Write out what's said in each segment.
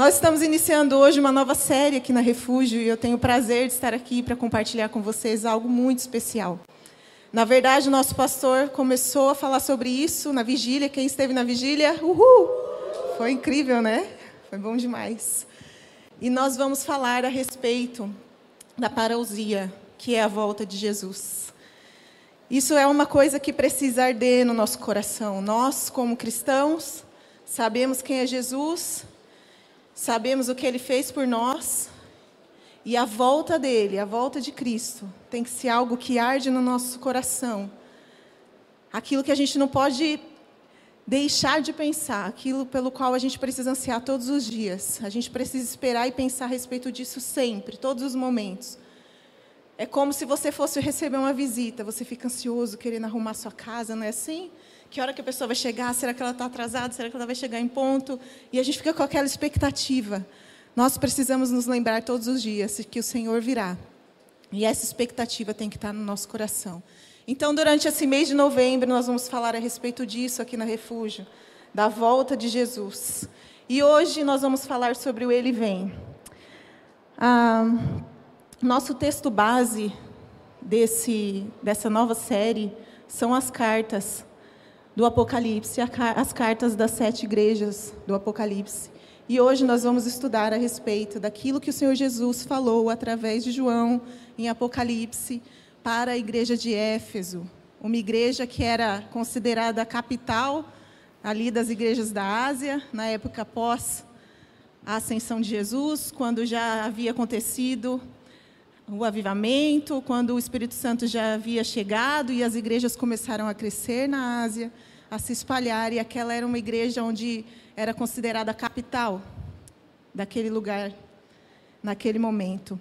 Nós estamos iniciando hoje uma nova série aqui na Refúgio e eu tenho o prazer de estar aqui para compartilhar com vocês algo muito especial. Na verdade, o nosso pastor começou a falar sobre isso na vigília. Quem esteve na vigília? Uhul! Foi incrível, né? Foi bom demais. E nós vamos falar a respeito da parousia, que é a volta de Jesus. Isso é uma coisa que precisa arder no nosso coração. Nós, como cristãos, sabemos quem é Jesus, Sabemos o que ele fez por nós e a volta dele, a volta de Cristo, tem que ser algo que arde no nosso coração. Aquilo que a gente não pode deixar de pensar, aquilo pelo qual a gente precisa ansiar todos os dias. A gente precisa esperar e pensar a respeito disso sempre, todos os momentos. É como se você fosse receber uma visita, você fica ansioso, querendo arrumar sua casa, não é assim? Que hora que a pessoa vai chegar? Será que ela está atrasada? Será que ela vai chegar em ponto? E a gente fica com aquela expectativa. Nós precisamos nos lembrar todos os dias que o Senhor virá. E essa expectativa tem que estar no nosso coração. Então, durante esse mês de novembro, nós vamos falar a respeito disso aqui na Refúgio, da volta de Jesus. E hoje nós vamos falar sobre o Ele Vem. Ah, nosso texto base desse, dessa nova série são as cartas do Apocalipse, as cartas das sete igrejas do Apocalipse. E hoje nós vamos estudar a respeito daquilo que o Senhor Jesus falou através de João em Apocalipse para a igreja de Éfeso, uma igreja que era considerada a capital ali das igrejas da Ásia, na época após a ascensão de Jesus, quando já havia acontecido o avivamento, quando o Espírito Santo já havia chegado e as igrejas começaram a crescer na Ásia, a se espalhar, e aquela era uma igreja onde era considerada a capital daquele lugar, naquele momento.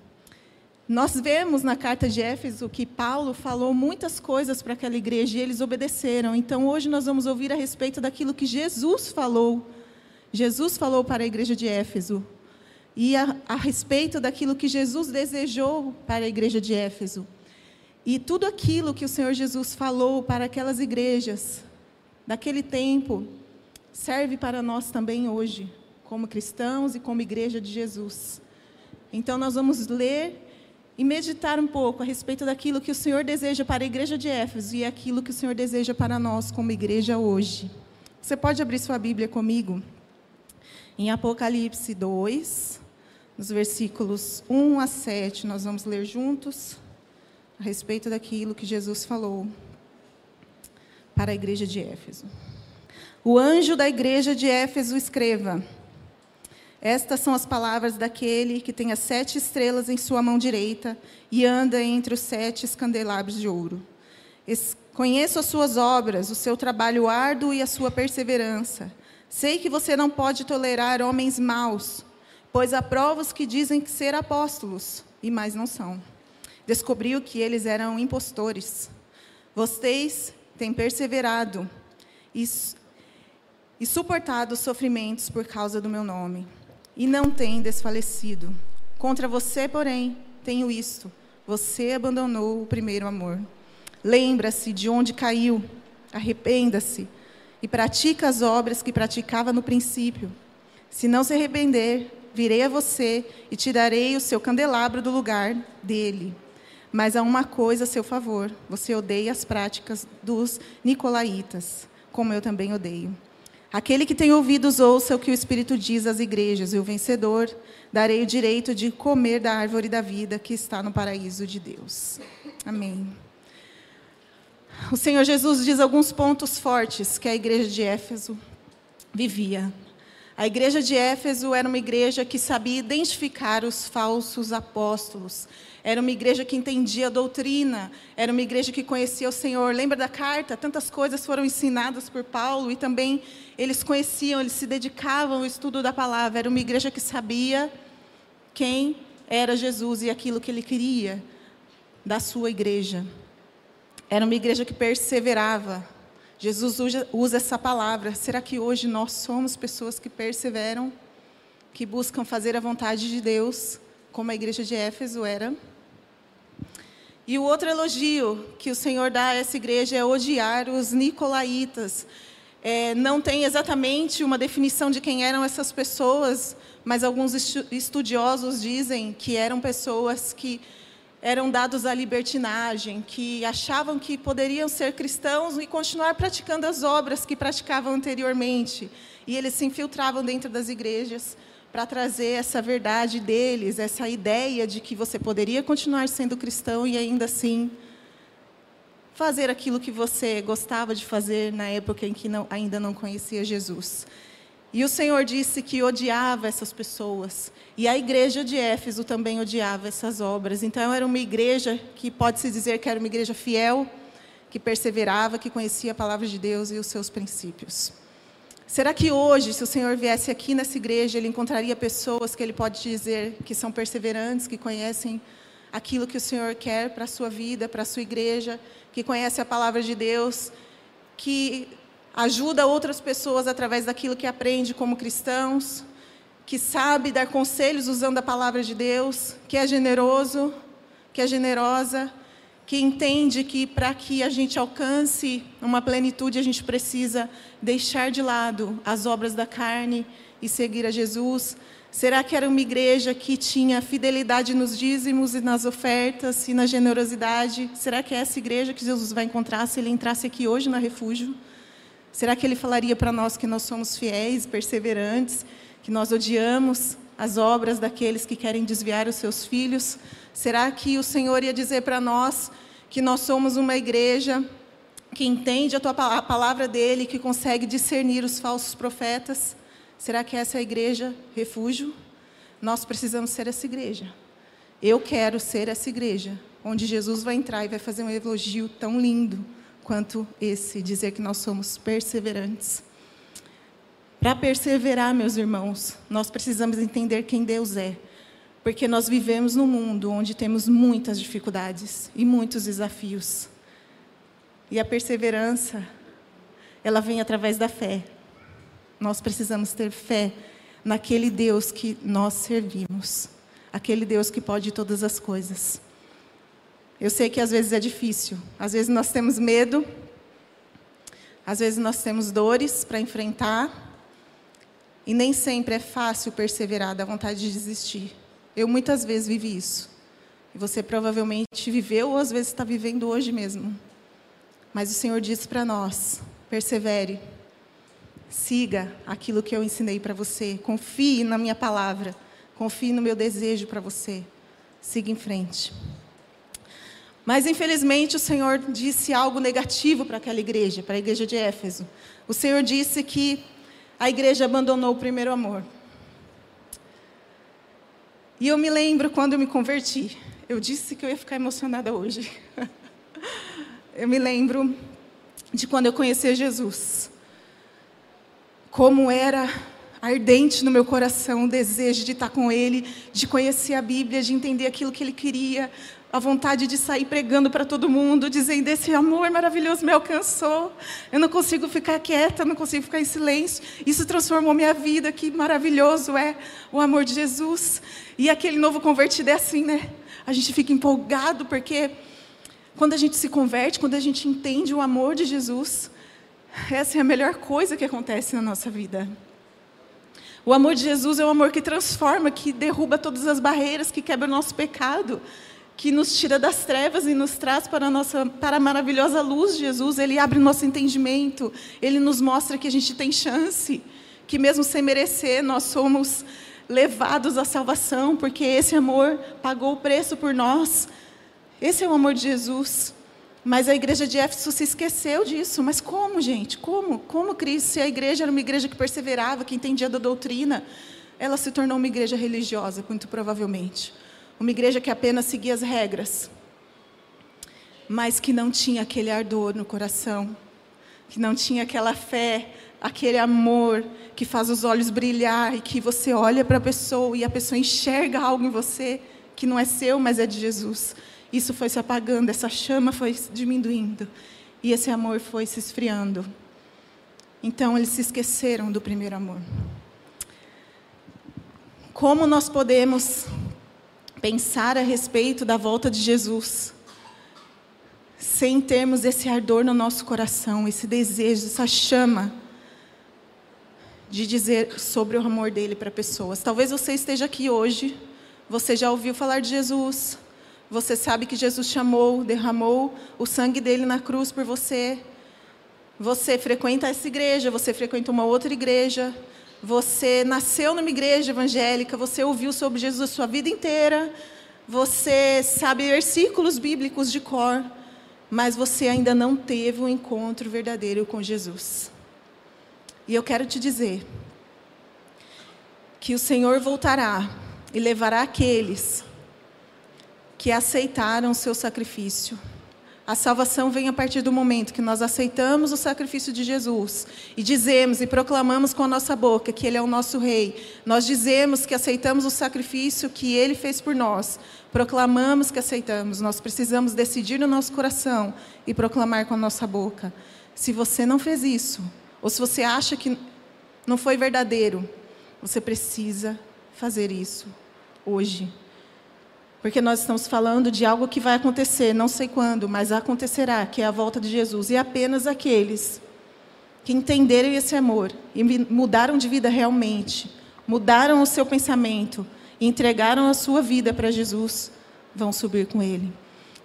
Nós vemos na carta de Éfeso que Paulo falou muitas coisas para aquela igreja e eles obedeceram. Então hoje nós vamos ouvir a respeito daquilo que Jesus falou. Jesus falou para a igreja de Éfeso e a, a respeito daquilo que Jesus desejou para a igreja de Éfeso. E tudo aquilo que o Senhor Jesus falou para aquelas igrejas daquele tempo serve para nós também hoje, como cristãos e como igreja de Jesus. Então nós vamos ler e meditar um pouco a respeito daquilo que o Senhor deseja para a igreja de Éfeso e aquilo que o Senhor deseja para nós como igreja hoje. Você pode abrir sua Bíblia comigo? Em Apocalipse 2, nos versículos 1 a 7, nós vamos ler juntos a respeito daquilo que Jesus falou para a igreja de Éfeso. O anjo da igreja de Éfeso escreva: Estas são as palavras daquele que tem as sete estrelas em sua mão direita e anda entre os sete candelabros de ouro. Conheço as suas obras, o seu trabalho árduo e a sua perseverança. Sei que você não pode tolerar homens maus pois há provas que dizem que ser apóstolos, e mais não são. Descobriu que eles eram impostores. Vocês têm perseverado e, e suportado os sofrimentos por causa do meu nome, e não têm desfalecido. Contra você, porém, tenho isto: você abandonou o primeiro amor. Lembra-se de onde caiu, arrependa-se e pratica as obras que praticava no princípio. Se não se arrepender, virei a você e tirarei o seu candelabro do lugar dele. Mas há uma coisa a seu favor: você odeia as práticas dos nicolaítas, como eu também odeio. Aquele que tem ouvidos, ouça o que o Espírito diz às igrejas, e o vencedor darei o direito de comer da árvore da vida que está no paraíso de Deus. Amém. O Senhor Jesus diz alguns pontos fortes que a igreja de Éfeso vivia. A igreja de Éfeso era uma igreja que sabia identificar os falsos apóstolos. Era uma igreja que entendia a doutrina, era uma igreja que conhecia o Senhor. Lembra da carta? Tantas coisas foram ensinadas por Paulo e também eles conheciam, eles se dedicavam ao estudo da palavra. Era uma igreja que sabia quem era Jesus e aquilo que ele queria da sua igreja. Era uma igreja que perseverava, Jesus usa, essa palavra. Será que hoje nós somos pessoas que perseveram, que buscam fazer a vontade de Deus, como a igreja de Éfeso era? E o outro elogio que o Senhor dá a essa igreja é odiar os nicolaítas. É, não tem exatamente uma definição de quem eram essas pessoas, mas alguns estudiosos dizem que eram pessoas que eram dados à libertinagem, que achavam que poderiam ser cristãos e continuar praticando as obras que praticavam anteriormente. E eles se infiltravam dentro das igrejas para trazer essa verdade deles, essa ideia de que você poderia continuar sendo cristão e ainda assim fazer aquilo que você gostava de fazer na época em que não, ainda não conhecia Jesus. E o Senhor disse que odiava essas pessoas. E a igreja de Éfeso também odiava essas obras. Então, era uma igreja que pode-se dizer que era uma igreja fiel, que perseverava, que conhecia a palavra de Deus e os seus princípios. Será que hoje, se o Senhor viesse aqui nessa igreja, ele encontraria pessoas que ele pode dizer que são perseverantes, que conhecem aquilo que o Senhor quer para a sua vida, para a sua igreja, que conhecem a palavra de Deus, que ajuda outras pessoas através daquilo que aprende como cristãos, que sabe dar conselhos usando a palavra de Deus, que é generoso, que é generosa, que entende que para que a gente alcance uma plenitude, a gente precisa deixar de lado as obras da carne e seguir a Jesus. Será que era uma igreja que tinha fidelidade nos dízimos e nas ofertas e na generosidade? Será que é essa igreja que Jesus vai encontrar se ele entrasse aqui hoje na refúgio? Será que ele falaria para nós que nós somos fiéis, perseverantes, que nós odiamos as obras daqueles que querem desviar os seus filhos? Será que o Senhor ia dizer para nós que nós somos uma igreja que entende a, tua, a palavra dele, que consegue discernir os falsos profetas? Será que essa é a igreja refúgio? Nós precisamos ser essa igreja. Eu quero ser essa igreja, onde Jesus vai entrar e vai fazer um elogio tão lindo quanto esse, dizer que nós somos perseverantes. Para perseverar, meus irmãos, nós precisamos entender quem Deus é, porque nós vivemos num mundo onde temos muitas dificuldades e muitos desafios. E a perseverança, ela vem através da fé. Nós precisamos ter fé naquele Deus que nós servimos, aquele Deus que pode todas as coisas. Eu sei que às vezes é difícil, às vezes nós temos medo, às vezes nós temos dores para enfrentar, e nem sempre é fácil perseverar, dá vontade de desistir. Eu muitas vezes vivi isso. E você provavelmente viveu ou às vezes está vivendo hoje mesmo. Mas o Senhor disse para nós: persevere, siga aquilo que eu ensinei para você, confie na minha palavra, confie no meu desejo para você, siga em frente. Mas, infelizmente, o Senhor disse algo negativo para aquela igreja, para a igreja de Éfeso. O Senhor disse que a igreja abandonou o primeiro amor. E eu me lembro quando eu me converti. Eu disse que eu ia ficar emocionada hoje. eu me lembro de quando eu conheci Jesus. Como era ardente no meu coração o desejo de estar com Ele, de conhecer a Bíblia, de entender aquilo que Ele queria, a vontade de sair pregando para todo mundo, dizendo: Esse amor maravilhoso me alcançou. Eu não consigo ficar quieta, não consigo ficar em silêncio. Isso transformou minha vida. Que maravilhoso é o amor de Jesus. E aquele novo convertido é assim, né? A gente fica empolgado porque quando a gente se converte, quando a gente entende o amor de Jesus, essa é a melhor coisa que acontece na nossa vida. O amor de Jesus é um amor que transforma, que derruba todas as barreiras, que quebra o nosso pecado que nos tira das trevas e nos traz para a, nossa, para a maravilhosa luz de Jesus. Ele abre nosso entendimento, ele nos mostra que a gente tem chance, que mesmo sem merecer, nós somos levados à salvação, porque esse amor pagou o preço por nós. Esse é o amor de Jesus. Mas a igreja de Éfeso se esqueceu disso. Mas como, gente? Como? Como Cristo? Se a igreja era uma igreja que perseverava, que entendia da doutrina, ela se tornou uma igreja religiosa, muito provavelmente. Uma igreja que apenas seguia as regras, mas que não tinha aquele ardor no coração, que não tinha aquela fé, aquele amor que faz os olhos brilhar e que você olha para a pessoa e a pessoa enxerga algo em você que não é seu, mas é de Jesus. Isso foi se apagando, essa chama foi diminuindo e esse amor foi se esfriando. Então eles se esqueceram do primeiro amor. Como nós podemos pensar a respeito da volta de Jesus, sem termos esse ardor no nosso coração, esse desejo, essa chama de dizer sobre o amor dele para pessoas. Talvez você esteja aqui hoje, você já ouviu falar de Jesus, você sabe que Jesus chamou, derramou o sangue dele na cruz por você. Você frequenta essa igreja, você frequenta uma outra igreja, você nasceu numa igreja evangélica, você ouviu sobre Jesus a sua vida inteira, você sabe versículos bíblicos de cor, mas você ainda não teve um encontro verdadeiro com Jesus. E eu quero te dizer que o Senhor voltará e levará aqueles que aceitaram o seu sacrifício a salvação vem a partir do momento que nós aceitamos o sacrifício de Jesus e dizemos e proclamamos com a nossa boca que Ele é o nosso Rei. Nós dizemos que aceitamos o sacrifício que Ele fez por nós. Proclamamos que aceitamos. Nós precisamos decidir no nosso coração e proclamar com a nossa boca. Se você não fez isso, ou se você acha que não foi verdadeiro, você precisa fazer isso hoje. Porque nós estamos falando de algo que vai acontecer, não sei quando, mas acontecerá, que é a volta de Jesus. E apenas aqueles que entenderam esse amor e mudaram de vida realmente, mudaram o seu pensamento e entregaram a sua vida para Jesus, vão subir com Ele.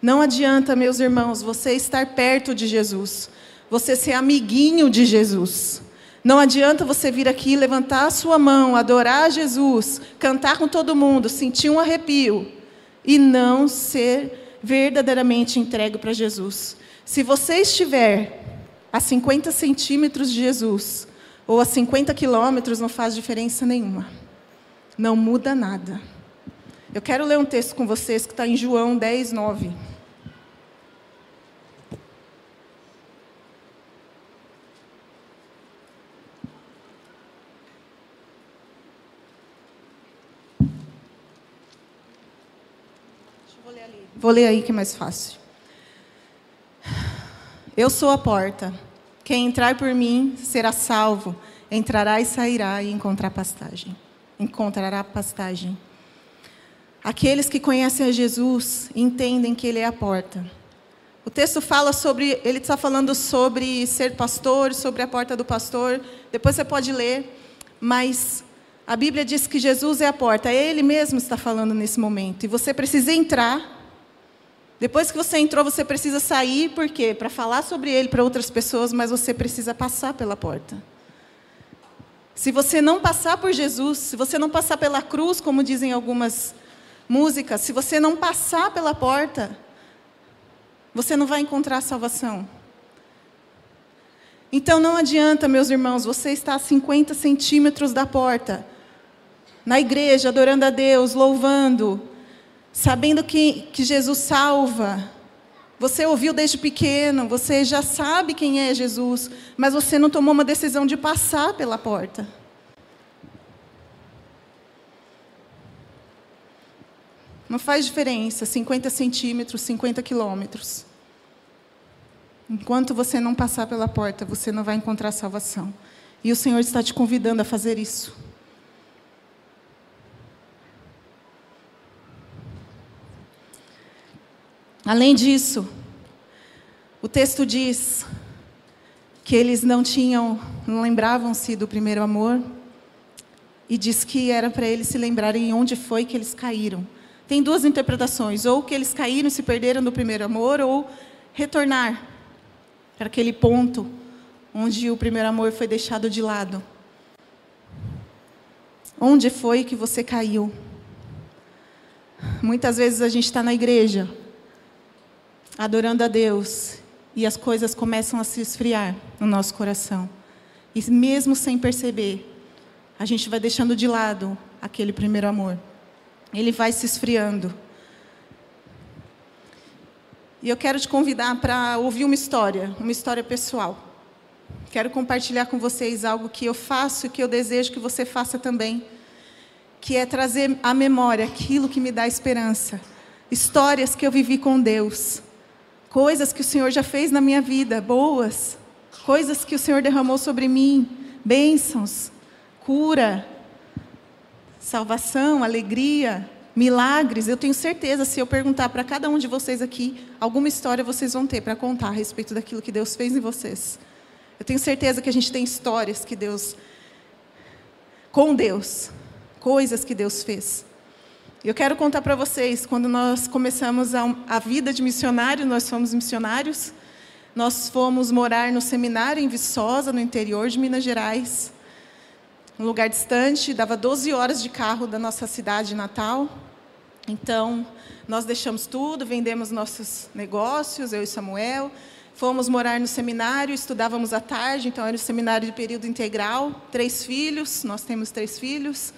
Não adianta, meus irmãos, você estar perto de Jesus, você ser amiguinho de Jesus. Não adianta você vir aqui, levantar a sua mão, adorar Jesus, cantar com todo mundo, sentir um arrepio e não ser verdadeiramente entregue para Jesus. Se você estiver a 50 centímetros de Jesus, ou a 50 quilômetros, não faz diferença nenhuma. Não muda nada. Eu quero ler um texto com vocês que está em João 10, 9. Vou ler aí que é mais fácil. Eu sou a porta. Quem entrar por mim será salvo. Entrará e sairá e encontrará pastagem. Encontrará pastagem. Aqueles que conhecem a Jesus entendem que Ele é a porta. O texto fala sobre, ele está falando sobre ser pastor, sobre a porta do pastor. Depois você pode ler, mas a Bíblia diz que Jesus é a porta. Ele mesmo está falando nesse momento. E você precisa entrar depois que você entrou, você precisa sair, por quê? Para falar sobre ele para outras pessoas, mas você precisa passar pela porta. Se você não passar por Jesus, se você não passar pela cruz, como dizem algumas músicas, se você não passar pela porta, você não vai encontrar salvação. Então não adianta, meus irmãos, você estar a 50 centímetros da porta, na igreja, adorando a Deus, louvando, sabendo que, que Jesus salva. Você ouviu desde pequeno, você já sabe quem é Jesus, mas você não tomou uma decisão de passar pela porta. Não faz diferença 50 centímetros, 50 quilômetros. Enquanto você não passar pela porta, você não vai encontrar salvação. E o Senhor está te convidando a fazer isso. Além disso, o texto diz que eles não tinham, não lembravam-se do primeiro amor, e diz que era para eles se lembrarem onde foi que eles caíram. Tem duas interpretações: ou que eles caíram e se perderam do primeiro amor, ou retornar para aquele ponto onde o primeiro amor foi deixado de lado. Onde foi que você caiu? Muitas vezes a gente está na igreja, adorando a Deus e as coisas começam a se esfriar no nosso coração. E mesmo sem perceber, a gente vai deixando de lado aquele primeiro amor. Ele vai se esfriando. E eu quero te convidar para ouvir uma história, uma história pessoal. Quero compartilhar com vocês algo que eu faço e que eu desejo que você faça também, que é trazer à memória aquilo que me dá esperança. Histórias que eu vivi com Deus, coisas que o Senhor já fez na minha vida, boas, coisas que o Senhor derramou sobre mim, bênçãos, cura, salvação, alegria, milagres. Eu tenho certeza, se eu perguntar para cada um de vocês aqui, alguma história vocês vão ter para contar a respeito daquilo que Deus fez em vocês. Eu tenho certeza que a gente tem histórias que Deus com Deus, coisas que Deus fez. Eu quero contar para vocês, quando nós começamos a, a vida de missionário, nós fomos missionários, nós fomos morar no seminário em Viçosa, no interior de Minas Gerais, um lugar distante, dava 12 horas de carro da nossa cidade natal. Então, nós deixamos tudo, vendemos nossos negócios, eu e Samuel, fomos morar no seminário, estudávamos à tarde, então era o seminário de período integral, três filhos, nós temos três filhos,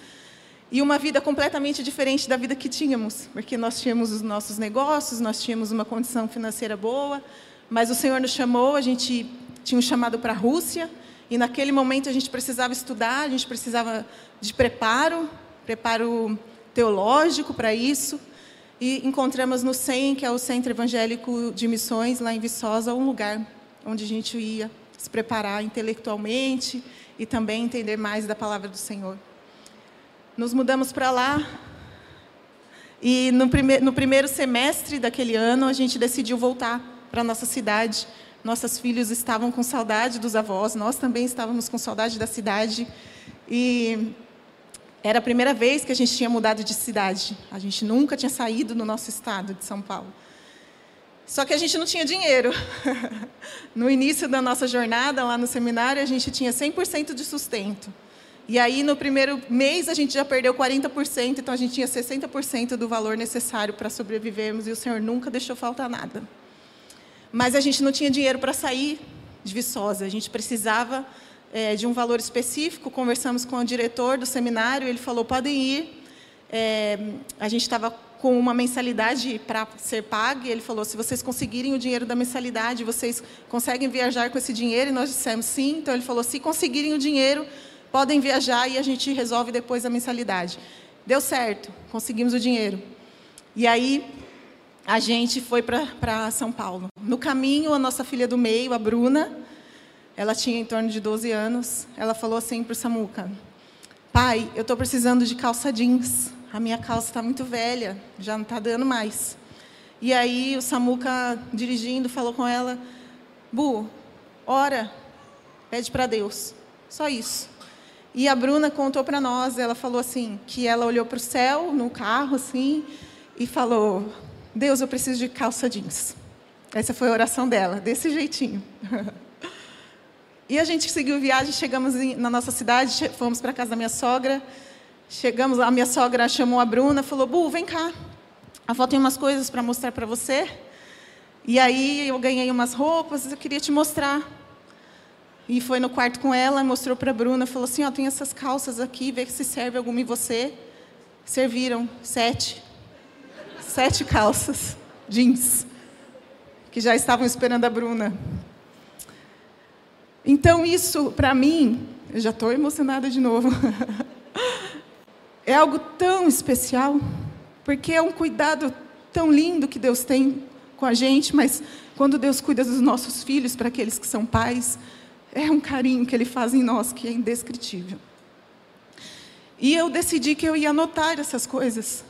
e uma vida completamente diferente da vida que tínhamos, porque nós tínhamos os nossos negócios, nós tínhamos uma condição financeira boa, mas o Senhor nos chamou, a gente tinha um chamado para a Rússia, e naquele momento a gente precisava estudar, a gente precisava de preparo, preparo teológico para isso. E encontramos no CEM, que é o Centro Evangélico de Missões, lá em Viçosa, um lugar onde a gente ia se preparar intelectualmente e também entender mais da palavra do Senhor. Nos mudamos para lá e no, prime no primeiro semestre daquele ano a gente decidiu voltar para nossa cidade nossos filhos estavam com saudade dos avós, nós também estávamos com saudade da cidade. E era a primeira vez que a gente tinha mudado de cidade. A gente nunca tinha saído do nosso estado de São Paulo. Só que a gente não tinha dinheiro. No início da nossa jornada lá no seminário, a gente tinha 100% de sustento. E aí, no primeiro mês, a gente já perdeu 40%, então a gente tinha 60% do valor necessário para sobrevivermos, e o Senhor nunca deixou faltar nada. Mas a gente não tinha dinheiro para sair de Viçosa, a gente precisava é, de um valor específico. Conversamos com o diretor do seminário, ele falou: podem ir. É, a gente estava com uma mensalidade para ser paga, e ele falou: se vocês conseguirem o dinheiro da mensalidade, vocês conseguem viajar com esse dinheiro? E nós dissemos sim. Então ele falou: se conseguirem o dinheiro, podem viajar e a gente resolve depois a mensalidade. Deu certo, conseguimos o dinheiro. E aí a gente foi para São Paulo. No caminho, a nossa filha do meio, a Bruna, ela tinha em torno de 12 anos, ela falou assim para o Samuca: Pai, eu estou precisando de calça jeans. A minha calça está muito velha, já não está dando mais. E aí o Samuca, dirigindo, falou com ela: Bu, ora, pede para Deus. Só isso. E a Bruna contou para nós, ela falou assim, que ela olhou para o céu no carro assim e falou: Deus, eu preciso de calça jeans. Essa foi a oração dela, desse jeitinho. e a gente seguiu viagem, chegamos na nossa cidade, fomos para casa da minha sogra. Chegamos lá, a minha sogra chamou a Bruna, falou: Bu, vem cá. A avó tem umas coisas para mostrar para você. E aí eu ganhei umas roupas, eu queria te mostrar. E foi no quarto com ela, mostrou para a Bruna, falou assim: Ó, tem essas calças aqui, vê se serve alguma em você. Serviram sete sete calças jeans que já estavam esperando a Bruna. Então, isso, para mim, eu já estou emocionada de novo. é algo tão especial, porque é um cuidado tão lindo que Deus tem com a gente, mas quando Deus cuida dos nossos filhos, para aqueles que são pais, é um carinho que Ele faz em nós que é indescritível. E eu decidi que eu ia anotar essas coisas,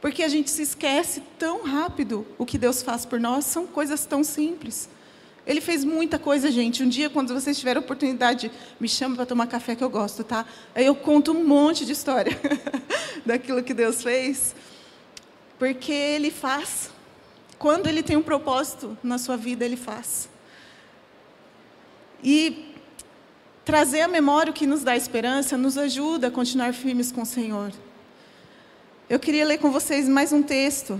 porque a gente se esquece tão rápido o que Deus faz por nós, são coisas tão simples. Ele fez muita coisa, gente. Um dia, quando vocês tiverem oportunidade, me chama para tomar café que eu gosto, tá? Aí eu conto um monte de história daquilo que Deus fez, porque Ele faz. Quando Ele tem um propósito na sua vida, Ele faz. E trazer à memória o que nos dá esperança nos ajuda a continuar firmes com o Senhor. Eu queria ler com vocês mais um texto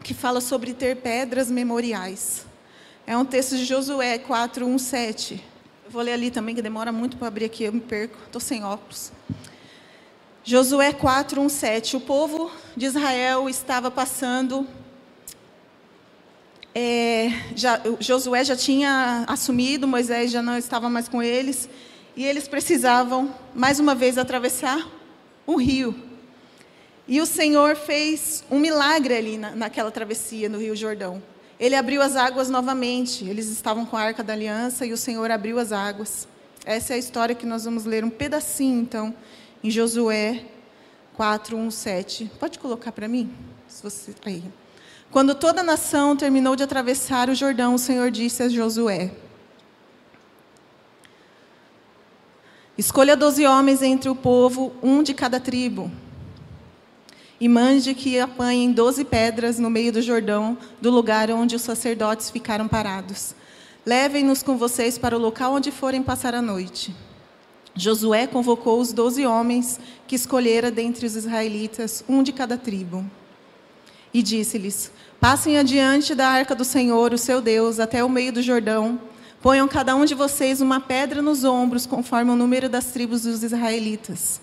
que fala sobre ter pedras memoriais. É um texto de Josué 4, 1, 7. Eu vou ler ali também, que demora muito para abrir aqui, eu me perco, estou sem óculos. Josué 4, 1, 7. O povo de Israel estava passando. É, já, Josué já tinha assumido, Moisés já não estava mais com eles, e eles precisavam, mais uma vez, atravessar um rio. E o Senhor fez um milagre ali na, naquela travessia no Rio Jordão. Ele abriu as águas novamente. Eles estavam com a arca da aliança e o Senhor abriu as águas. Essa é a história que nós vamos ler um pedacinho, então, em Josué 4, 1, 7. Pode colocar para mim? Se você... Aí. Quando toda a nação terminou de atravessar o Jordão, o Senhor disse a Josué: Escolha doze homens entre o povo, um de cada tribo, e mande que apanhem doze pedras no meio do Jordão, do lugar onde os sacerdotes ficaram parados. Levem-nos com vocês para o local onde forem passar a noite. Josué convocou os doze homens que escolhera dentre os israelitas, um de cada tribo. E disse-lhes: Passem adiante da arca do Senhor, o seu Deus, até o meio do Jordão Ponham cada um de vocês uma pedra nos ombros, conforme o número das tribos dos israelitas.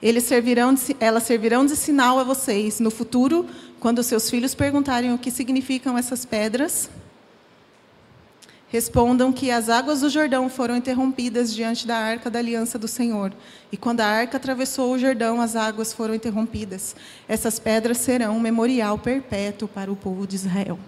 Eles servirão de, elas servirão de sinal a vocês no futuro, quando seus filhos perguntarem o que significam essas pedras. Respondam que as águas do Jordão foram interrompidas diante da arca da aliança do Senhor. E quando a arca atravessou o Jordão, as águas foram interrompidas. Essas pedras serão um memorial perpétuo para o povo de Israel.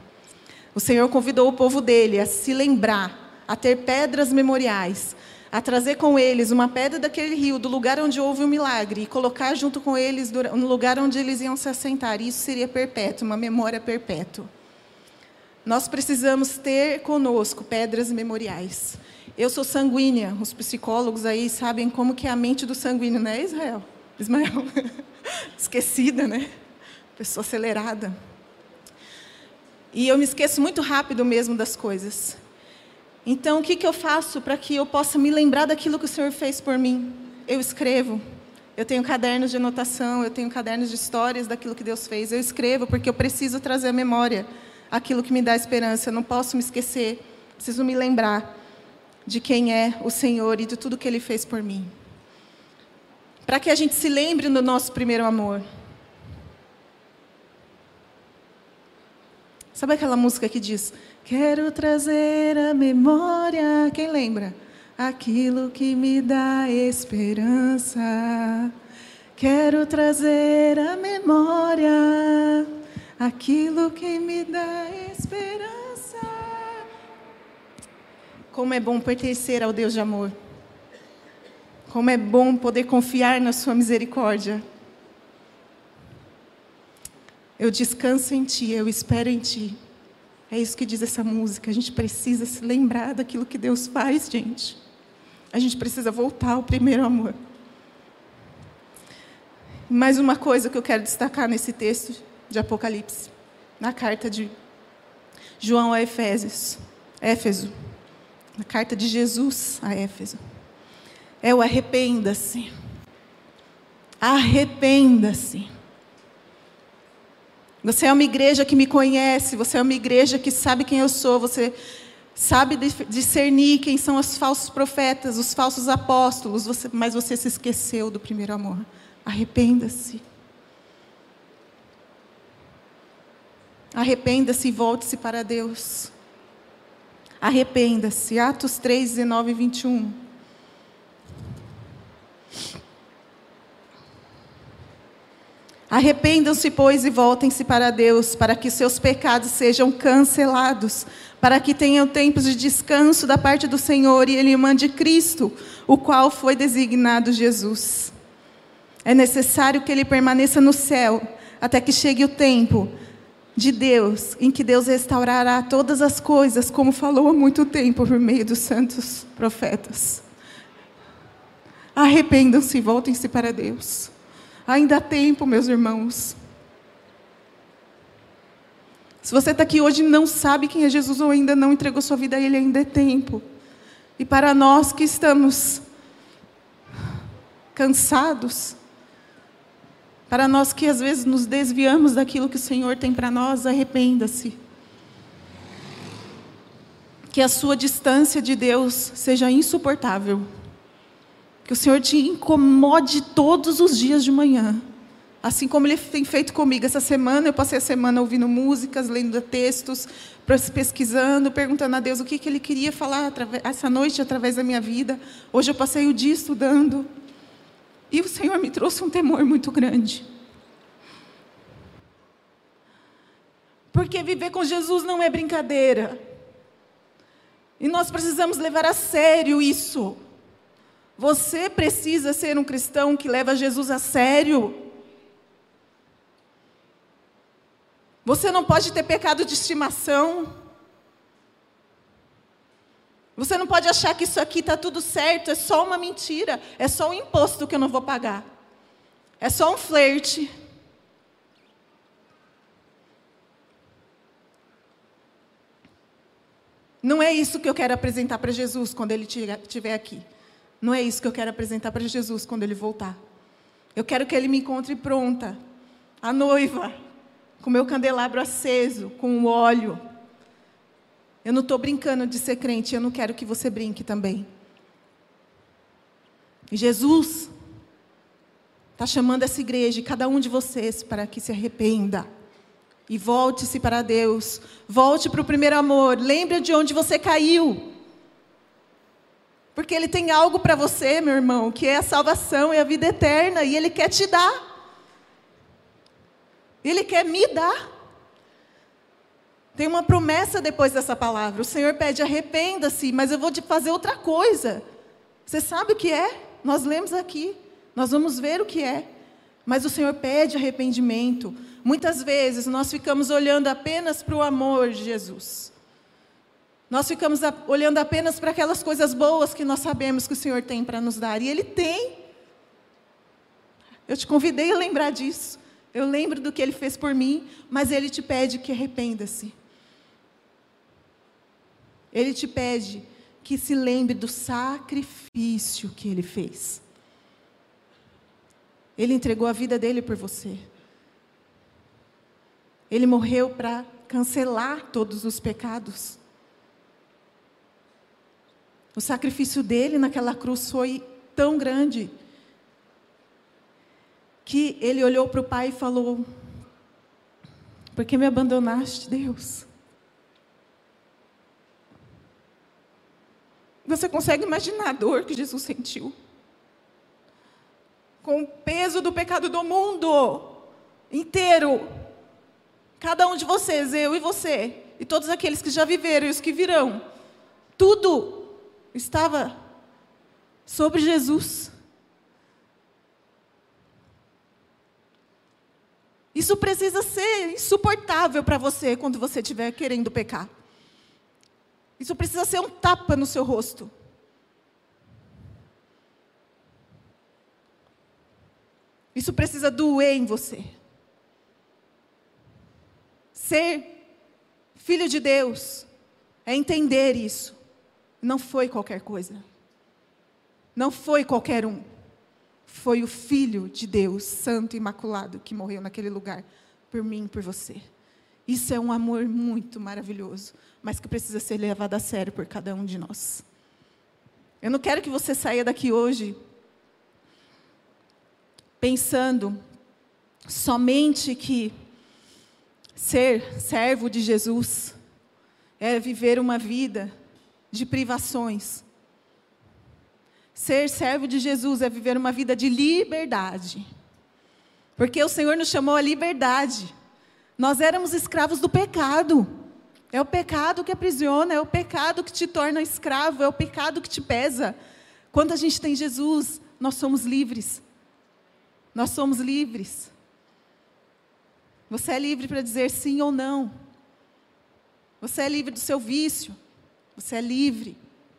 O Senhor convidou o povo dele a se lembrar a ter pedras memoriais, a trazer com eles uma pedra daquele rio, do lugar onde houve o milagre, e colocar junto com eles no lugar onde eles iam se assentar. Isso seria perpétuo, uma memória perpétua. Nós precisamos ter conosco pedras memoriais. Eu sou sanguínea, os psicólogos aí sabem como que é a mente do sanguíneo, não é Israel? Ismael, esquecida, né? Pessoa acelerada. E eu me esqueço muito rápido mesmo das coisas. Então, o que, que eu faço para que eu possa me lembrar daquilo que o Senhor fez por mim? Eu escrevo. Eu tenho cadernos de anotação, eu tenho cadernos de histórias daquilo que Deus fez. Eu escrevo porque eu preciso trazer à memória aquilo que me dá esperança. Eu não posso me esquecer, preciso me lembrar de quem é o Senhor e de tudo que Ele fez por mim. Para que a gente se lembre do nosso primeiro amor. Sabe aquela música que diz: Quero trazer a memória, quem lembra? Aquilo que me dá esperança. Quero trazer a memória, aquilo que me dá esperança. Como é bom pertencer ao Deus de amor. Como é bom poder confiar na Sua misericórdia. Eu descanso em Ti, eu espero em Ti. É isso que diz essa música. A gente precisa se lembrar daquilo que Deus faz, gente. A gente precisa voltar ao primeiro amor. Mais uma coisa que eu quero destacar nesse texto de Apocalipse, na carta de João a Efésios, Éfeso, na carta de Jesus a Éfeso, é o arrependa-se. Arrependa-se. Você é uma igreja que me conhece, você é uma igreja que sabe quem eu sou, você sabe discernir quem são os falsos profetas, os falsos apóstolos, você, mas você se esqueceu do primeiro amor. Arrependa-se. Arrependa-se e volte-se para Deus. Arrependa-se. Atos 3, 19 e 21. Arrependam-se, pois, e voltem-se para Deus, para que seus pecados sejam cancelados, para que tenham tempos de descanso da parte do Senhor e Ele mande Cristo, o qual foi designado Jesus. É necessário que ele permaneça no céu, até que chegue o tempo de Deus, em que Deus restaurará todas as coisas, como falou há muito tempo por meio dos santos profetas. Arrependam-se e voltem-se para Deus. Ainda há tempo, meus irmãos. Se você está aqui hoje e não sabe quem é Jesus ou ainda não entregou sua vida a Ele, ainda é tempo. E para nós que estamos cansados, para nós que às vezes nos desviamos daquilo que o Senhor tem para nós, arrependa-se. Que a sua distância de Deus seja insuportável. Que o Senhor te incomode todos os dias de manhã. Assim como Ele tem feito comigo essa semana, eu passei a semana ouvindo músicas, lendo textos, pesquisando, perguntando a Deus o que, que Ele queria falar essa noite através da minha vida. Hoje eu passei o dia estudando. E o Senhor me trouxe um temor muito grande. Porque viver com Jesus não é brincadeira. E nós precisamos levar a sério isso. Você precisa ser um cristão que leva Jesus a sério. Você não pode ter pecado de estimação. Você não pode achar que isso aqui está tudo certo, é só uma mentira, é só um imposto que eu não vou pagar. É só um flerte. Não é isso que eu quero apresentar para Jesus quando ele estiver aqui. Não é isso que eu quero apresentar para Jesus quando ele voltar. Eu quero que ele me encontre pronta, a noiva, com meu candelabro aceso, com o óleo eu não estou brincando de ser crente, eu não quero que você brinque também. Jesus está chamando essa igreja, cada um de vocês, para que se arrependa. E volte-se para Deus. Volte para o primeiro amor. Lembre de onde você caiu. Porque Ele tem algo para você, meu irmão, que é a salvação e a vida eterna. E Ele quer te dar. Ele quer me dar. Tem uma promessa depois dessa palavra. O Senhor pede: arrependa-se, mas eu vou te fazer outra coisa. Você sabe o que é? Nós lemos aqui. Nós vamos ver o que é. Mas o Senhor pede arrependimento. Muitas vezes nós ficamos olhando apenas para o amor de Jesus. Nós ficamos olhando apenas para aquelas coisas boas que nós sabemos que o Senhor tem para nos dar. E Ele tem. Eu te convidei a lembrar disso. Eu lembro do que Ele fez por mim, mas Ele te pede que arrependa-se. Ele te pede que se lembre do sacrifício que ele fez. Ele entregou a vida dele por você. Ele morreu para cancelar todos os pecados. O sacrifício dele naquela cruz foi tão grande que ele olhou para o pai e falou: Por que me abandonaste, Deus? Você consegue imaginar a dor que Jesus sentiu? Com o peso do pecado do mundo inteiro. Cada um de vocês, eu e você, e todos aqueles que já viveram e os que virão, tudo estava sobre Jesus. Isso precisa ser insuportável para você quando você estiver querendo pecar. Isso precisa ser um tapa no seu rosto. Isso precisa doer em você. Ser filho de Deus é entender isso. Não foi qualquer coisa. Não foi qualquer um. Foi o Filho de Deus, Santo e Imaculado, que morreu naquele lugar, por mim e por você. Isso é um amor muito maravilhoso, mas que precisa ser levado a sério por cada um de nós. Eu não quero que você saia daqui hoje pensando somente que ser servo de Jesus é viver uma vida de privações. Ser servo de Jesus é viver uma vida de liberdade. Porque o Senhor nos chamou à liberdade. Nós éramos escravos do pecado. É o pecado que aprisiona, é o pecado que te torna escravo, é o pecado que te pesa. Quando a gente tem Jesus, nós somos livres. Nós somos livres. Você é livre para dizer sim ou não. Você é livre do seu vício. Você é livre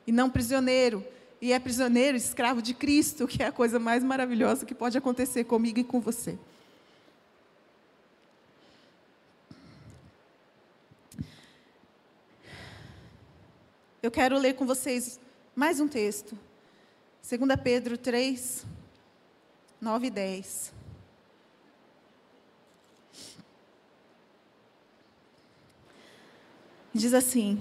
e não prisioneiro. E é prisioneiro, escravo de Cristo, que é a coisa mais maravilhosa que pode acontecer comigo e com você. Eu quero ler com vocês mais um texto. 2 Pedro 3, 9 e 10. Diz assim: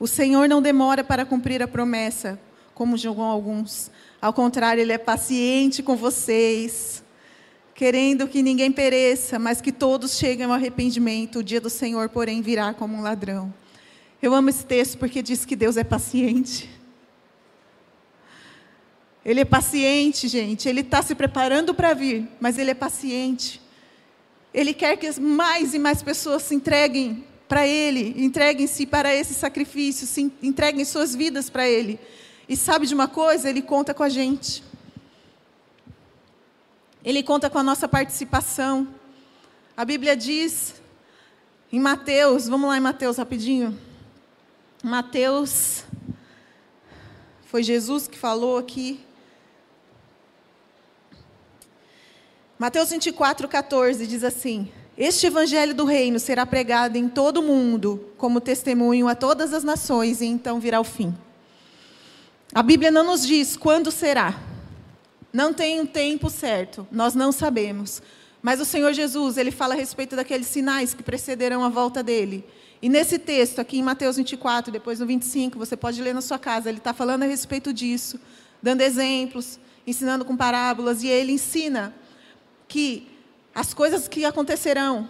O Senhor não demora para cumprir a promessa, como julgam alguns. Ao contrário, Ele é paciente com vocês, querendo que ninguém pereça, mas que todos cheguem ao arrependimento. O dia do Senhor, porém, virá como um ladrão. Eu amo esse texto porque diz que Deus é paciente. Ele é paciente, gente. Ele está se preparando para vir, mas ele é paciente. Ele quer que mais e mais pessoas se entreguem para Ele, entreguem-se para esse sacrifício, se entreguem suas vidas para Ele. E sabe de uma coisa? Ele conta com a gente. Ele conta com a nossa participação. A Bíblia diz em Mateus, vamos lá em Mateus rapidinho. Mateus Foi Jesus que falou aqui. Mateus 24, 14 diz assim: Este evangelho do reino será pregado em todo o mundo, como testemunho a todas as nações, e então virá o fim. A Bíblia não nos diz quando será. Não tem um tempo certo, nós não sabemos. Mas o Senhor Jesus, ele fala a respeito daqueles sinais que precederão a volta dele. E nesse texto, aqui em Mateus 24, depois no 25, você pode ler na sua casa, ele está falando a respeito disso, dando exemplos, ensinando com parábolas, e ele ensina que as coisas que acontecerão,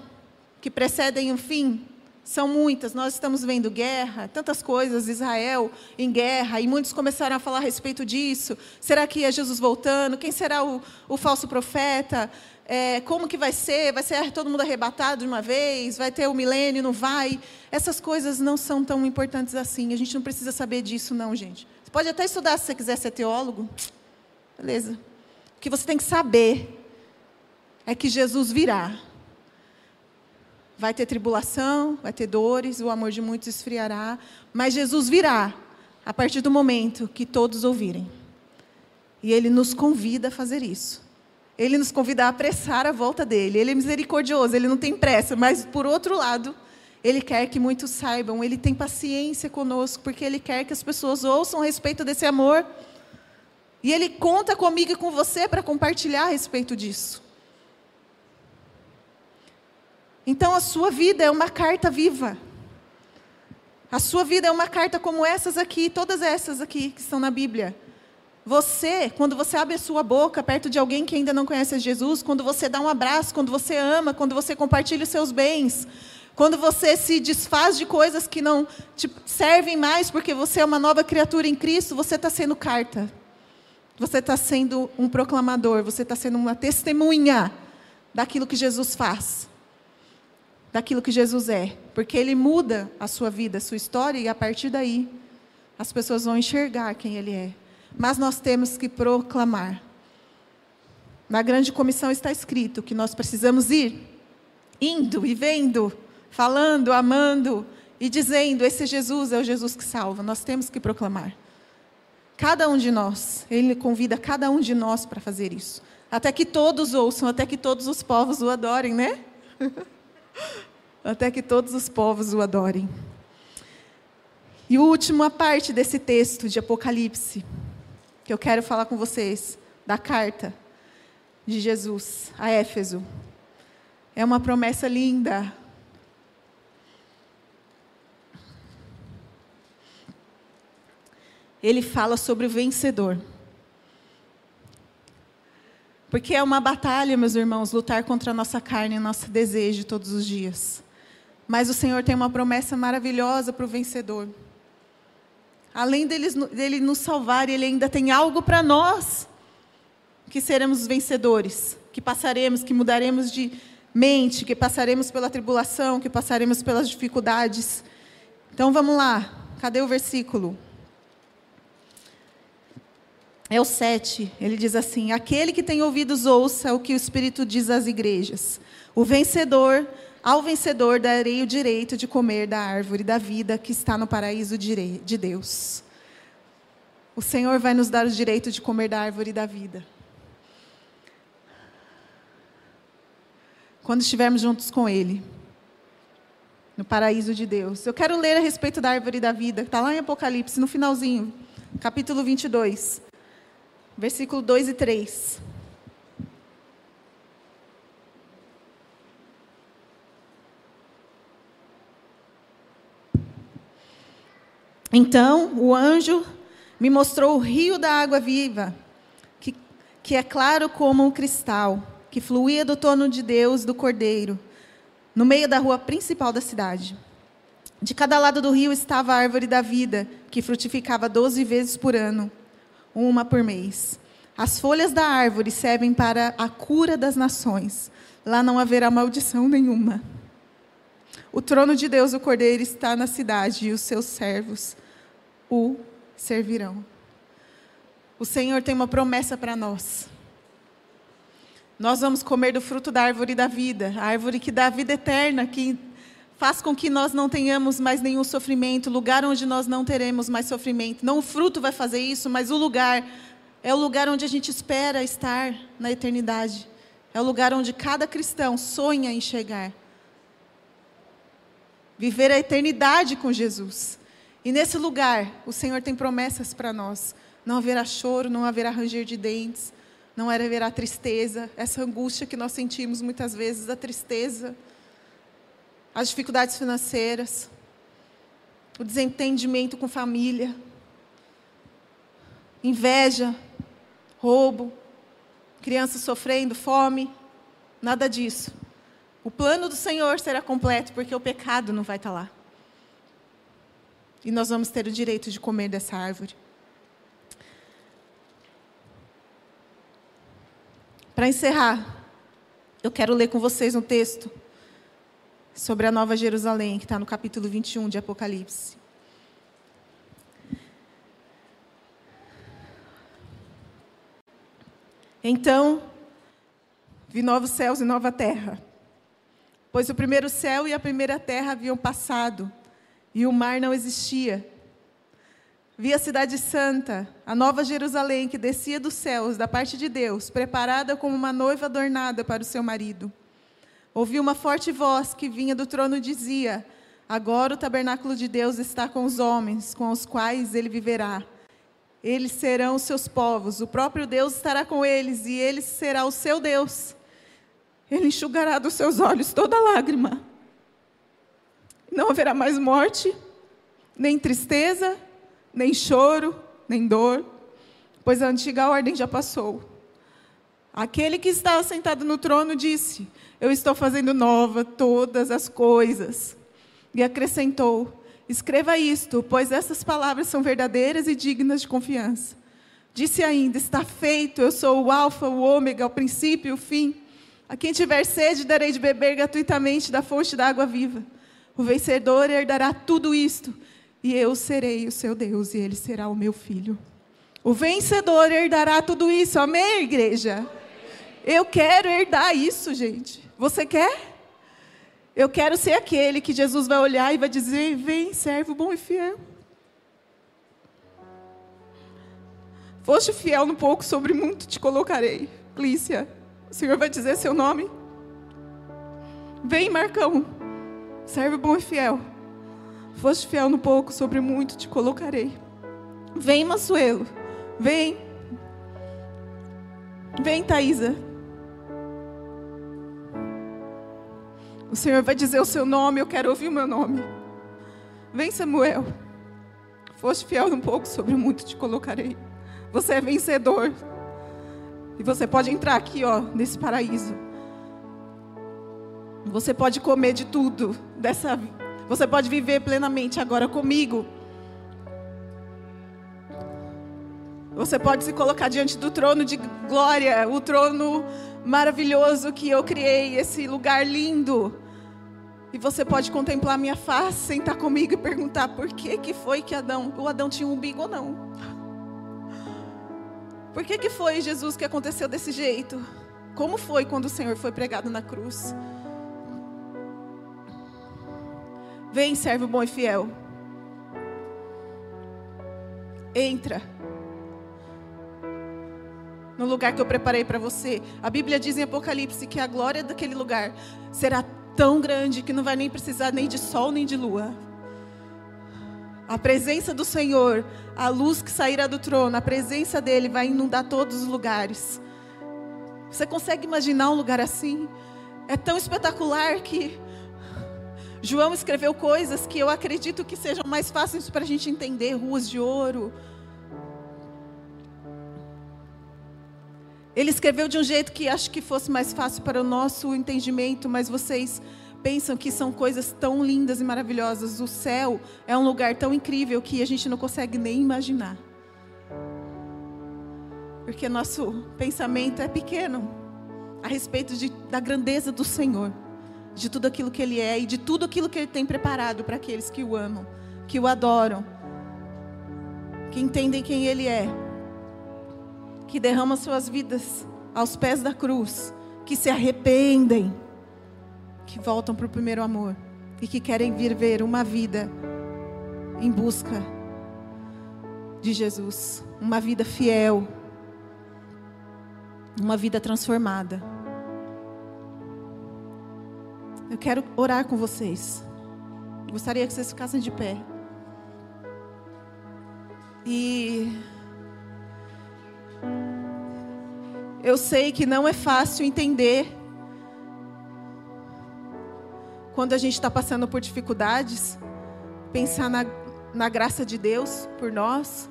que precedem o fim, são muitas. Nós estamos vendo guerra, tantas coisas, Israel em guerra, e muitos começaram a falar a respeito disso. Será que é Jesus voltando? Quem será o, o falso profeta? É, como que vai ser? Vai ser todo mundo arrebatado de uma vez? Vai ter o milênio? Não vai? Essas coisas não são tão importantes assim. A gente não precisa saber disso, não, gente. Você pode até estudar se você quiser ser teólogo. Beleza. O que você tem que saber é que Jesus virá. Vai ter tribulação, vai ter dores, o amor de muitos esfriará, mas Jesus virá a partir do momento que todos ouvirem. E ele nos convida a fazer isso. Ele nos convida a apressar a volta dele. Ele é misericordioso, ele não tem pressa, mas por outro lado, ele quer que muitos saibam, ele tem paciência conosco, porque ele quer que as pessoas ouçam a respeito desse amor. E ele conta comigo e com você para compartilhar a respeito disso. Então a sua vida é uma carta viva. A sua vida é uma carta como essas aqui, todas essas aqui que estão na Bíblia. Você, quando você abre a sua boca perto de alguém que ainda não conhece Jesus, quando você dá um abraço, quando você ama, quando você compartilha os seus bens, quando você se desfaz de coisas que não te servem mais porque você é uma nova criatura em Cristo, você está sendo carta. Você está sendo um proclamador, você está sendo uma testemunha daquilo que Jesus faz daquilo que Jesus é, porque ele muda a sua vida, a sua história e a partir daí as pessoas vão enxergar quem ele é. Mas nós temos que proclamar. Na grande comissão está escrito que nós precisamos ir indo e vendo, falando, amando e dizendo: esse Jesus é o Jesus que salva. Nós temos que proclamar. Cada um de nós, ele convida cada um de nós para fazer isso. Até que todos ouçam, até que todos os povos o adorem, né? até que todos os povos o adorem. E a última parte desse texto de Apocalipse, que eu quero falar com vocês, da carta de Jesus a Éfeso, é uma promessa linda. Ele fala sobre o vencedor. Porque é uma batalha, meus irmãos, lutar contra a nossa carne e nosso desejo todos os dias. Mas o Senhor tem uma promessa maravilhosa para o vencedor. Além dele, dele nos salvar, Ele ainda tem algo para nós, que seremos vencedores, que passaremos, que mudaremos de mente, que passaremos pela tribulação, que passaremos pelas dificuldades. Então vamos lá, cadê o versículo? É o 7, ele diz assim: Aquele que tem ouvidos, ouça o que o Espírito diz às igrejas. O vencedor ao vencedor darei o direito de comer da árvore da vida que está no paraíso de Deus. O Senhor vai nos dar o direito de comer da árvore da vida. Quando estivermos juntos com Ele, no paraíso de Deus. Eu quero ler a respeito da árvore da vida, está lá em Apocalipse, no finalzinho, capítulo 22, versículo 2 e 3. Então o anjo me mostrou o rio da água viva, que, que é claro como um cristal, que fluía do trono de Deus do Cordeiro, no meio da rua principal da cidade. De cada lado do rio estava a árvore da vida, que frutificava doze vezes por ano, uma por mês. As folhas da árvore servem para a cura das nações. Lá não haverá maldição nenhuma. O trono de Deus, o Cordeiro, está na cidade e os seus servos o servirão. O Senhor tem uma promessa para nós. Nós vamos comer do fruto da árvore da vida, a árvore que dá vida eterna, que faz com que nós não tenhamos mais nenhum sofrimento, lugar onde nós não teremos mais sofrimento. Não o fruto vai fazer isso, mas o lugar é o lugar onde a gente espera estar na eternidade. É o lugar onde cada cristão sonha em chegar. Viver a eternidade com Jesus. E nesse lugar, o Senhor tem promessas para nós. Não haverá choro, não haverá ranger de dentes, não haverá tristeza, essa angústia que nós sentimos muitas vezes, a tristeza, as dificuldades financeiras, o desentendimento com família, inveja, roubo, crianças sofrendo, fome, nada disso. O plano do Senhor será completo, porque o pecado não vai estar lá. E nós vamos ter o direito de comer dessa árvore. Para encerrar, eu quero ler com vocês um texto sobre a Nova Jerusalém, que está no capítulo 21 de Apocalipse. Então, vi novos céus e nova terra, pois o primeiro céu e a primeira terra haviam passado, e o mar não existia. Vi a cidade santa, a nova Jerusalém, que descia dos céus, da parte de Deus, preparada como uma noiva adornada para o seu marido. Ouvi uma forte voz que vinha do trono e dizia: Agora o tabernáculo de Deus está com os homens, com os quais ele viverá. Eles serão os seus povos, o próprio Deus estará com eles, e ele será o seu Deus. Ele enxugará dos seus olhos toda lágrima. Não haverá mais morte, nem tristeza, nem choro, nem dor, pois a antiga ordem já passou. Aquele que estava sentado no trono disse: Eu estou fazendo nova todas as coisas. E acrescentou: Escreva isto, pois essas palavras são verdadeiras e dignas de confiança. Disse ainda: Está feito, eu sou o Alfa, o Ômega, o princípio e o fim. A quem tiver sede, darei de beber gratuitamente da fonte da água viva. O vencedor herdará tudo isto e eu serei o seu Deus e ele será o meu filho. O vencedor herdará tudo isso, amém, igreja? Eu quero herdar isso, gente. Você quer? Eu quero ser aquele que Jesus vai olhar e vai dizer: Vem, servo bom e fiel. Foste fiel no pouco, sobre muito te colocarei. Clícia, o Senhor vai dizer seu nome? Vem, Marcão, servo bom e fiel. Foste fiel no pouco, sobre muito te colocarei. Vem, Massuelo. Vem. Vem, Thaisa. O Senhor vai dizer o seu nome, eu quero ouvir o meu nome. Vem, Samuel. Foste fiel no pouco, sobre muito te colocarei. Você é vencedor. E você pode entrar aqui, ó, nesse paraíso. Você pode comer de tudo dessa você pode viver plenamente agora comigo. Você pode se colocar diante do trono de glória, o trono maravilhoso que eu criei, esse lugar lindo. E você pode contemplar minha face, sentar comigo e perguntar por que que foi que Adão, o Adão tinha um umbigo ou não? Por que que foi Jesus que aconteceu desse jeito? Como foi quando o Senhor foi pregado na cruz? Vem, servo bom e fiel. Entra. No lugar que eu preparei para você. A Bíblia diz em Apocalipse que a glória daquele lugar será tão grande que não vai nem precisar nem de sol nem de lua. A presença do Senhor, a luz que sairá do trono, a presença dele vai inundar todos os lugares. Você consegue imaginar um lugar assim? É tão espetacular que João escreveu coisas que eu acredito que sejam mais fáceis para a gente entender ruas de ouro. Ele escreveu de um jeito que acho que fosse mais fácil para o nosso entendimento, mas vocês pensam que são coisas tão lindas e maravilhosas. O céu é um lugar tão incrível que a gente não consegue nem imaginar. Porque nosso pensamento é pequeno a respeito de, da grandeza do Senhor de tudo aquilo que Ele é e de tudo aquilo que Ele tem preparado para aqueles que o amam, que o adoram, que entendem quem Ele é, que derramam suas vidas aos pés da cruz, que se arrependem, que voltam para o primeiro amor. e que querem viver uma vida em busca de Jesus, uma vida fiel, uma vida transformada. Eu quero orar com vocês. Gostaria que vocês ficassem de pé. E eu sei que não é fácil entender quando a gente está passando por dificuldades, pensar na, na graça de Deus por nós.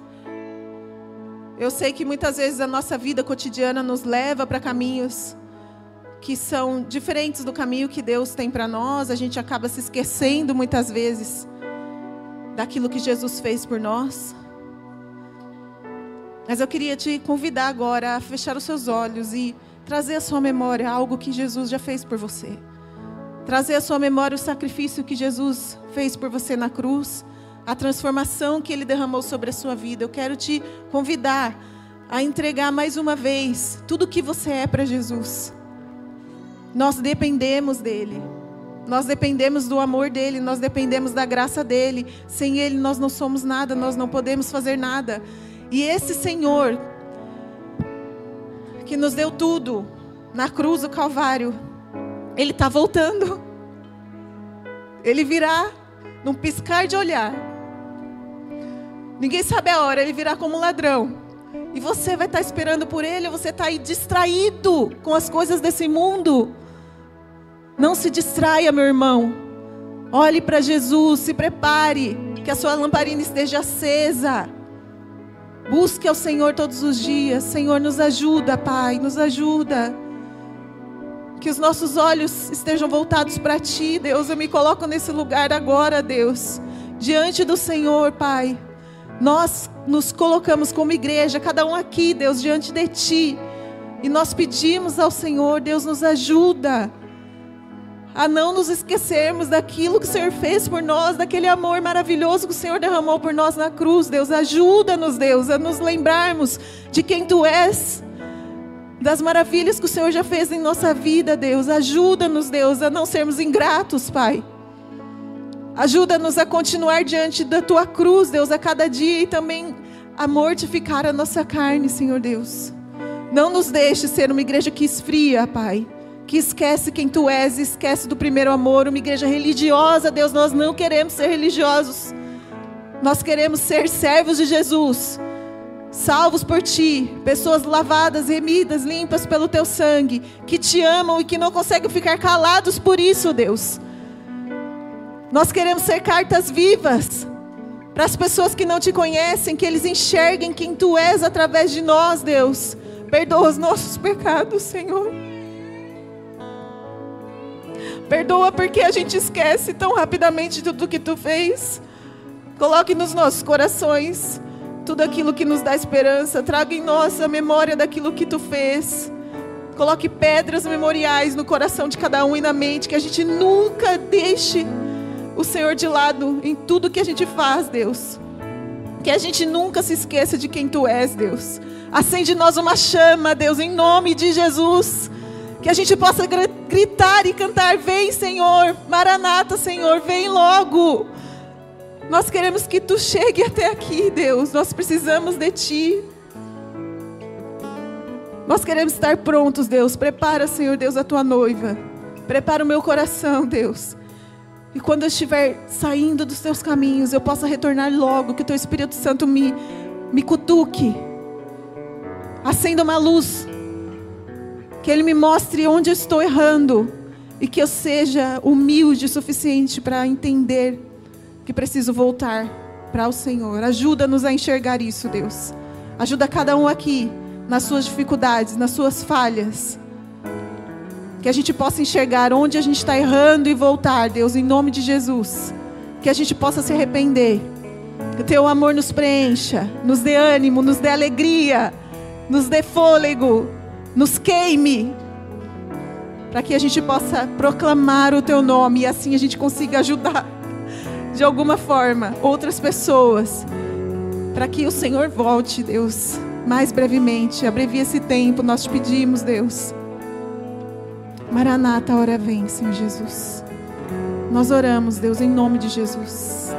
Eu sei que muitas vezes a nossa vida cotidiana nos leva para caminhos que são diferentes do caminho que Deus tem para nós. A gente acaba se esquecendo muitas vezes daquilo que Jesus fez por nós. Mas eu queria te convidar agora a fechar os seus olhos e trazer à sua memória algo que Jesus já fez por você. Trazer à sua memória o sacrifício que Jesus fez por você na cruz, a transformação que ele derramou sobre a sua vida. Eu quero te convidar a entregar mais uma vez tudo o que você é para Jesus. Nós dependemos dele. Nós dependemos do amor dele, nós dependemos da graça dele. Sem ele nós não somos nada, nós não podemos fazer nada. E esse Senhor, que nos deu tudo na cruz do Calvário, Ele está voltando. Ele virá num piscar de olhar. Ninguém sabe a hora, ele virá como um ladrão. E você vai estar tá esperando por ele, ou você está aí distraído com as coisas desse mundo. Não se distraia, meu irmão. Olhe para Jesus, se prepare, que a sua lamparina esteja acesa. Busque ao Senhor todos os dias. Senhor, nos ajuda, Pai, nos ajuda. Que os nossos olhos estejam voltados para Ti, Deus. Eu me coloco nesse lugar agora, Deus, diante do Senhor, Pai. Nós nos colocamos como igreja, cada um aqui, Deus, diante de Ti. E nós pedimos ao Senhor, Deus, nos ajuda a não nos esquecermos daquilo que o Senhor fez por nós, daquele amor maravilhoso que o Senhor derramou por nós na cruz. Deus, ajuda-nos, Deus, a nos lembrarmos de quem Tu és, das maravilhas que o Senhor já fez em nossa vida, Deus. Ajuda-nos, Deus, a não sermos ingratos, Pai. Ajuda-nos a continuar diante da Tua cruz, Deus, a cada dia e também a mortificar a nossa carne, Senhor Deus. Não nos deixe ser uma igreja que esfria, Pai que esquece quem tu és, esquece do primeiro amor, uma igreja religiosa, Deus, nós não queremos ser religiosos. Nós queremos ser servos de Jesus, salvos por ti, pessoas lavadas, remidas, limpas pelo teu sangue, que te amam e que não conseguem ficar calados por isso, Deus. Nós queremos ser cartas vivas para as pessoas que não te conhecem, que eles enxerguem quem tu és através de nós, Deus. Perdoa os nossos pecados, Senhor. Perdoa porque a gente esquece tão rapidamente tudo que tu fez. Coloque nos nossos corações tudo aquilo que nos dá esperança. Traga em nós a memória daquilo que tu fez. Coloque pedras memoriais no coração de cada um e na mente. Que a gente nunca deixe o Senhor de lado em tudo que a gente faz, Deus. Que a gente nunca se esqueça de quem tu és, Deus. Acende em nós uma chama, Deus, em nome de Jesus. Que a gente possa gritar e cantar: Vem, Senhor, Maranata, Senhor, vem logo. Nós queremos que tu chegue até aqui, Deus. Nós precisamos de ti. Nós queremos estar prontos, Deus. Prepara, Senhor Deus, a tua noiva. Prepara o meu coração, Deus. E quando eu estiver saindo dos teus caminhos, eu possa retornar logo, que o teu Espírito Santo me, me cutuque. Acenda uma luz que Ele me mostre onde eu estou errando e que eu seja humilde o suficiente para entender que preciso voltar para o Senhor. Ajuda-nos a enxergar isso, Deus. Ajuda cada um aqui nas suas dificuldades, nas suas falhas. Que a gente possa enxergar onde a gente está errando e voltar, Deus, em nome de Jesus. Que a gente possa se arrepender. Que o teu amor nos preencha, nos dê ânimo, nos dê alegria, nos dê fôlego nos queime, para que a gente possa proclamar o teu nome e assim a gente consiga ajudar de alguma forma outras pessoas, para que o Senhor volte, Deus, mais brevemente. Abrevia esse tempo, nós te pedimos, Deus. Maranata, a hora vem, Senhor Jesus. Nós oramos, Deus, em nome de Jesus.